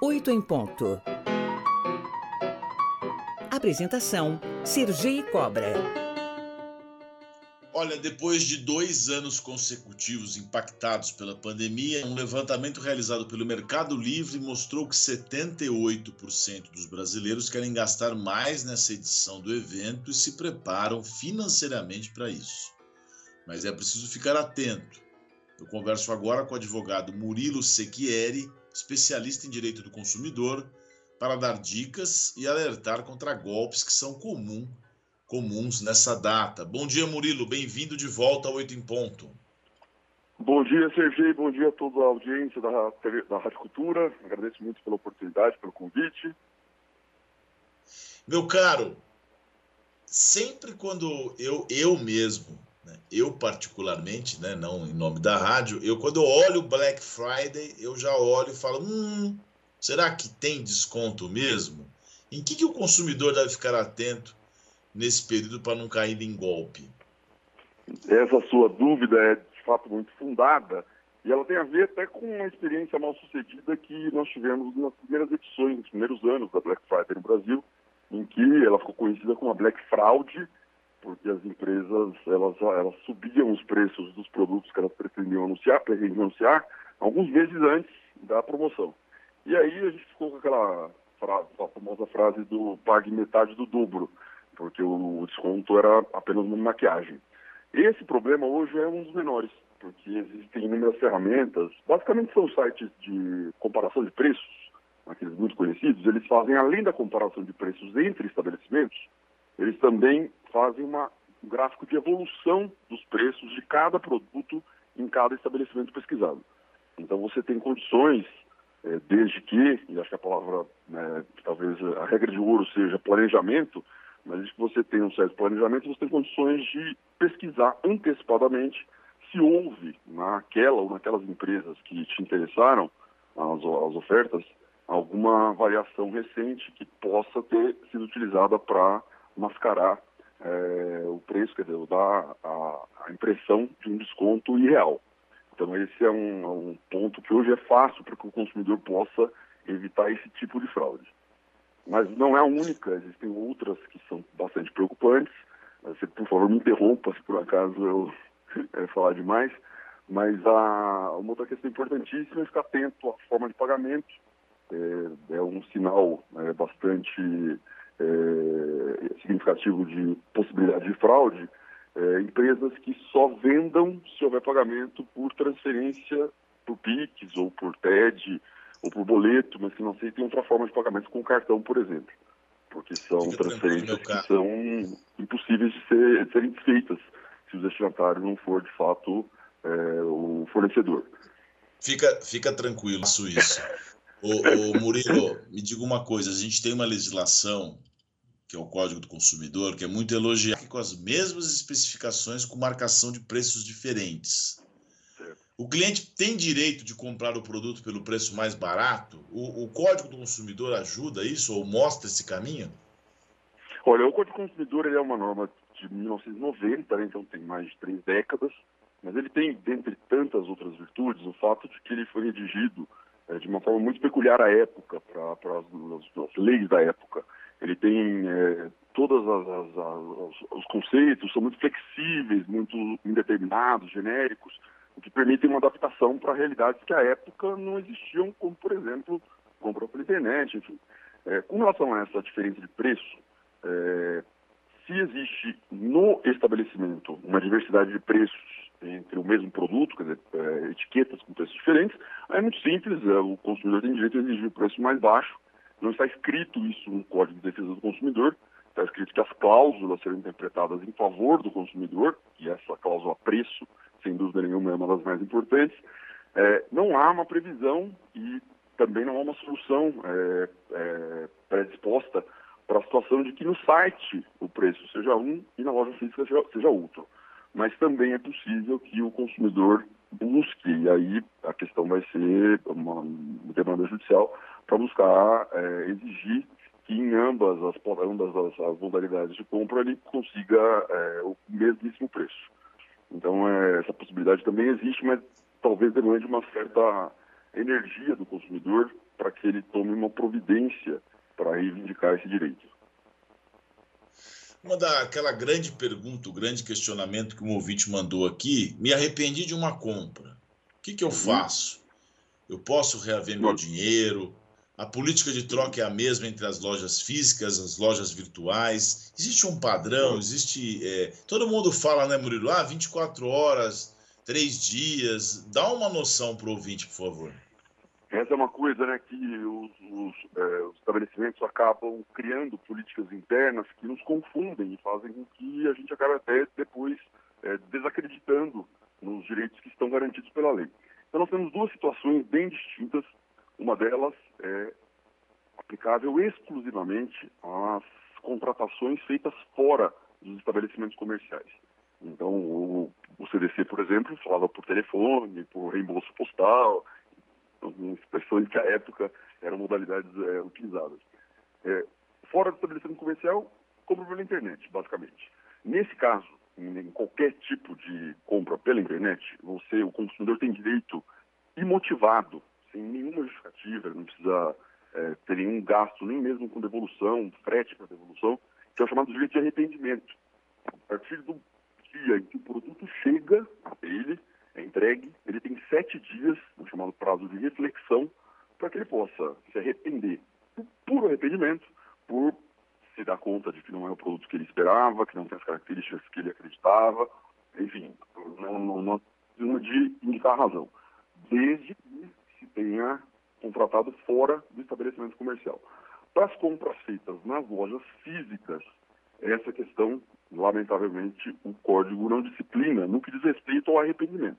8 em ponto. Apresentação: Sergi Cobra. Olha, depois de dois anos consecutivos impactados pela pandemia, um levantamento realizado pelo Mercado Livre mostrou que 78% dos brasileiros querem gastar mais nessa edição do evento e se preparam financeiramente para isso. Mas é preciso ficar atento. Eu converso agora com o advogado Murilo Sechieri, especialista em direito do consumidor, para dar dicas e alertar contra golpes que são comum, comuns nessa data. Bom dia, Murilo. Bem-vindo de volta ao Oito em Ponto. Bom dia, Sergei. Bom dia a toda a audiência da, TV, da Rádio Cultura. Agradeço muito pela oportunidade, pelo convite. Meu caro, sempre quando eu, eu mesmo? Eu, particularmente, né, não em nome da rádio, eu quando eu olho Black Friday, eu já olho e falo: hum, será que tem desconto mesmo? Em que, que o consumidor deve ficar atento nesse período para não cair em golpe? Essa sua dúvida é de fato muito fundada e ela tem a ver até com uma experiência mal sucedida que nós tivemos nas primeiras edições, nos primeiros anos da Black Friday no Brasil, em que ela ficou conhecida como a Black Fraud porque as empresas elas, elas subiam os preços dos produtos que elas pretendiam anunciar, pretendiam anunciar, alguns meses antes da promoção. E aí a gente ficou com aquela frase, a famosa frase do pague metade do dobro, porque o desconto era apenas uma maquiagem. Esse problema hoje é um dos menores, porque existem inúmeras ferramentas, basicamente são sites de comparação de preços, aqueles muito conhecidos, eles fazem, além da comparação de preços entre estabelecimentos, eles também fazem uma, um gráfico de evolução dos preços de cada produto em cada estabelecimento pesquisado. Então você tem condições, é, desde que, e acho que a palavra, né, talvez a regra de ouro seja planejamento, mas desde que você tem um certo planejamento, você tem condições de pesquisar antecipadamente se houve naquela ou naquelas empresas que te interessaram, as, as ofertas, alguma variação recente que possa ter sido utilizada para mascarar é, o preço, quer dizer, dar a, a, impressão de um desconto irreal. Então esse é um, um ponto que hoje é fácil para que o consumidor possa evitar esse tipo de fraude. Mas não é a única, existem outras que são bastante preocupantes. Você, por favor, me interrompa se por acaso eu é, falar demais. Mas a, uma outra questão importantíssima é ficar atento à forma de pagamento. É, é um sinal é, bastante é, significativo de possibilidade de fraude, é, empresas que só vendam se houver pagamento por transferência por PIX ou por TED ou por boleto, mas que não aceitem outra forma de pagamento com cartão, por exemplo. Porque são Fica transferências que são impossíveis de, ser, de serem feitas se o destinatário não for, de fato, é, o fornecedor. Fica, fica tranquilo. Ô, ô, Murilo, me diga uma coisa: a gente tem uma legislação que é o Código do Consumidor, que é muito elogiado, com as mesmas especificações com marcação de preços diferentes. O cliente tem direito de comprar o produto pelo preço mais barato? O, o Código do Consumidor ajuda isso ou mostra esse caminho? Olha, o Código do Consumidor é uma norma de 1990, né, então tem mais de três décadas, mas ele tem, dentre tantas outras virtudes, o fato de que ele foi redigido é, de uma forma muito peculiar à época, para as, as leis da época ele tem é, todos os conceitos, são muito flexíveis, muito indeterminados, genéricos, o que permite uma adaptação para realidades que à época não existiam, como, por exemplo, compra pela internet, enfim. É, com relação a essa diferença de preço, é, se existe no estabelecimento uma diversidade de preços entre o mesmo produto, quer dizer, é, etiquetas com preços diferentes, é muito simples, é, o consumidor tem direito a exigir o preço mais baixo não está escrito isso no Código de Defesa do Consumidor, está escrito que as cláusulas serão interpretadas em favor do consumidor, e essa cláusula preço, sem dúvida nenhuma, é uma das mais importantes. É, não há uma previsão e também não há uma solução é, é, predisposta para a situação de que no site o preço seja um e na loja física seja, seja outro. Mas também é possível que o consumidor busque, e aí a questão vai ser uma demanda judicial, para buscar é, exigir que em ambas as, ambas as, as, modalidades de compra ele consiga é, o mesmíssimo preço. Então, é, essa possibilidade também existe, mas talvez demande uma certa energia do consumidor para que ele tome uma providência para reivindicar esse direito. Uma daquela grande pergunta, o grande questionamento que um ouvinte mandou aqui, me arrependi de uma compra. O que, que eu uhum. faço? Eu posso reaver meu dinheiro? A política de troca é a mesma entre as lojas físicas, as lojas virtuais? Existe um padrão? Existe. É... Todo mundo fala, né, Murilo? Ah, 24 horas, três dias. Dá uma noção para o ouvinte, por favor. Essa é uma coisa né, que os, os, é, os, estabelecimentos acabam criando políticas internas que nos confundem e fazem com que a gente acabe até depois é, desacreditando nos direitos que estão garantidos pela lei. Então nós temos duas situações bem distintas. Uma delas é aplicável exclusivamente às contratações feitas fora dos estabelecimentos comerciais. Então, o, o CDC, por exemplo, falava por telefone, por reembolso postal, expressões que à época eram modalidades é, utilizadas. É, fora do estabelecimento comercial, compra pela internet, basicamente. Nesse caso, em qualquer tipo de compra pela internet, você, o consumidor tem direito imotivado, sem nenhuma justificativa, não precisa é, ter nenhum gasto, nem mesmo com devolução, frete para devolução, que é o chamado direito de arrependimento. A partir do dia em que o produto chega ele, é entregue, ele tem sete dias, o chamado prazo de reflexão, para que ele possa se arrepender, por puro arrependimento, por se dar conta de que não é o produto que ele esperava, que não tem as características que ele acreditava, enfim, não, não, não, não de indicar razão, desde que tenha contratado fora do estabelecimento comercial. Para as compras feitas nas lojas físicas, essa questão, lamentavelmente, o código não disciplina no que diz respeito ao arrependimento.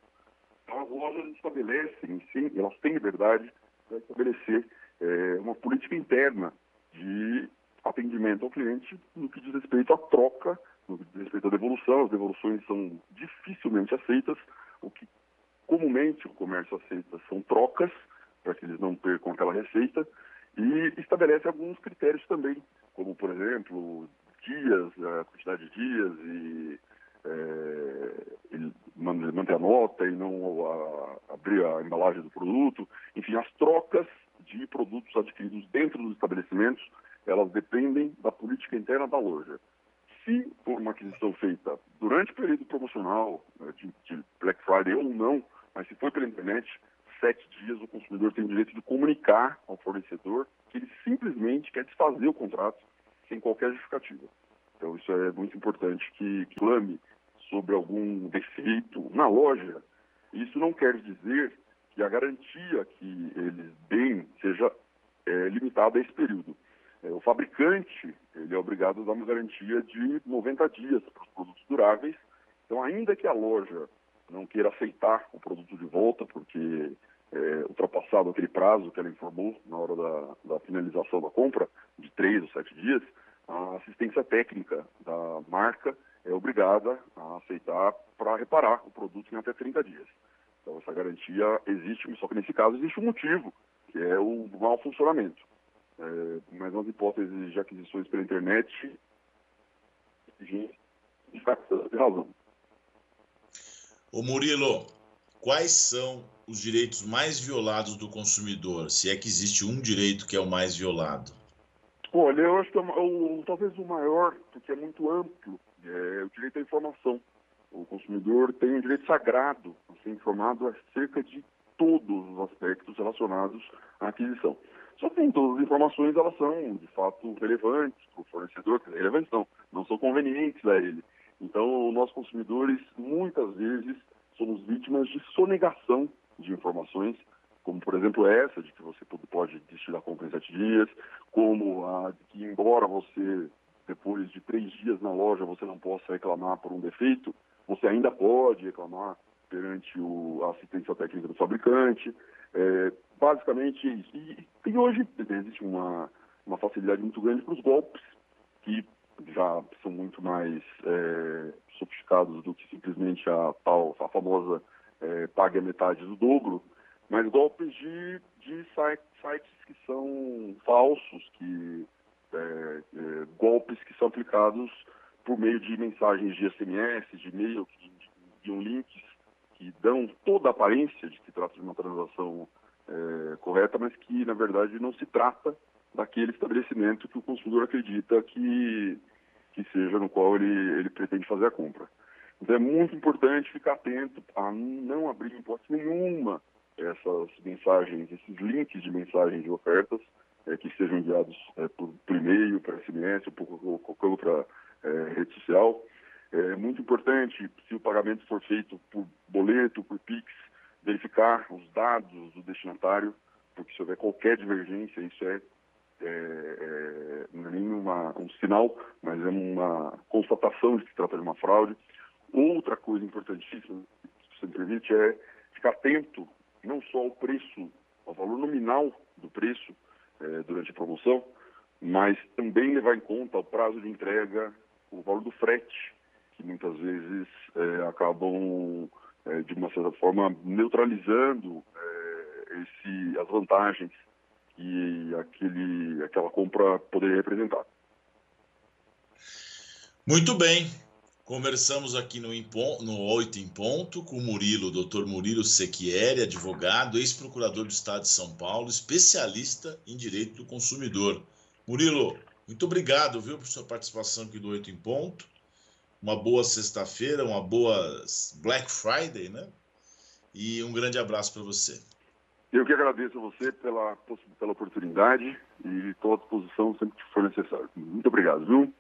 Então, as lojas estabelecem, sim, elas têm liberdade para estabelecer é, uma política interna de atendimento ao cliente no que diz respeito à troca, no que diz respeito à devolução. As devoluções são dificilmente aceitas. O que comumente o comércio aceita são trocas, para que eles não percam aquela receita, e estabelece alguns critérios também, como, por exemplo, dias, a quantidade de dias e é, manter a nota e não a, abrir a embalagem do produto. Enfim, as trocas de produtos adquiridos dentro dos estabelecimentos, elas dependem da política interna da loja. Se for uma aquisição feita durante o período promocional, né, de, de Black Friday ou não, mas se for pela internet, sete dias o consumidor tem o direito de comunicar ao fornecedor que ele simplesmente quer desfazer o contrato sem qualquer justificativa. Então isso é muito importante que, clame sobre algum defeito na loja. Isso não quer dizer que a garantia que eles deem seja é, limitada a esse período. É, o fabricante ele é obrigado a dar uma garantia de 90 dias para os produtos duráveis. Então, ainda que a loja não queira aceitar o produto de volta, porque é, ultrapassado aquele prazo que ela informou na hora da, da finalização da compra, de três ou sete dias, a assistência técnica da marca é obrigada a aceitar para reparar o produto em até 30 dias. Então, essa garantia existe, só que nesse caso existe um motivo, que é o mau funcionamento. É, mas nas hipóteses de aquisições pela internet, existe razão. Ô Murilo, quais são os direitos mais violados do consumidor? Se é que existe um direito que é o mais violado? Olha, eu acho que é o, talvez o maior, porque é muito amplo, é o direito à informação. O consumidor tem um direito sagrado a ser informado acerca de todos os aspectos relacionados à aquisição. Só que nem todas as informações elas são, de fato, relevantes para o fornecedor, relevantes não, não são convenientes a ele. Então, nós consumidores, muitas vezes, somos vítimas de sonegação de informações como por exemplo essa, de que você pode desistir da compra em sete dias, como a de que embora você, depois de três dias na loja, você não possa reclamar por um defeito, você ainda pode reclamar perante o, a assistência técnica do fabricante. É, basicamente isso. E, e hoje existe uma, uma facilidade muito grande para os golpes, que já são muito mais é, sofisticados do que simplesmente a tal, a famosa é, pague a metade do dobro, mas golpes de, de sites que são falsos, que é, é, golpes que são aplicados por meio de mensagens de SMS, de e-mail, que enviam links que dão toda a aparência de que trata de uma transação é, correta, mas que, na verdade, não se trata daquele estabelecimento que o consumidor acredita que, que seja no qual ele, ele pretende fazer a compra. Então é muito importante ficar atento a não abrir em hipótese nenhuma essas mensagens, esses links de mensagens de ofertas é, que sejam enviados é, por, por e-mail, para SMS ou por qualquer outra é, rede social. É muito importante, se o pagamento for feito por boleto, por PIX, verificar os dados do destinatário, porque se houver qualquer divergência, isso é, é, é não é nem um sinal, mas é uma constatação de que se trata de uma fraude. Outra coisa importantíssima, se me permite, é ficar atento não só ao preço, ao valor nominal do preço é, durante a promoção, mas também levar em conta o prazo de entrega, o valor do frete, que muitas vezes é, acabam, é, de uma certa forma, neutralizando esse, as vantagens que aquele, aquela compra poderia representar. Muito bem. Conversamos aqui no, no 8 em Ponto com o Murilo, doutor Murilo Sequieri, advogado, ex-procurador do Estado de São Paulo, especialista em direito do consumidor. Murilo, muito obrigado, viu, por sua participação aqui do 8 em Ponto. Uma boa sexta-feira, uma boa Black Friday, né? E um grande abraço para você. Eu que agradeço a você pela, pela oportunidade e estou à disposição sempre que for necessário. Muito obrigado, viu?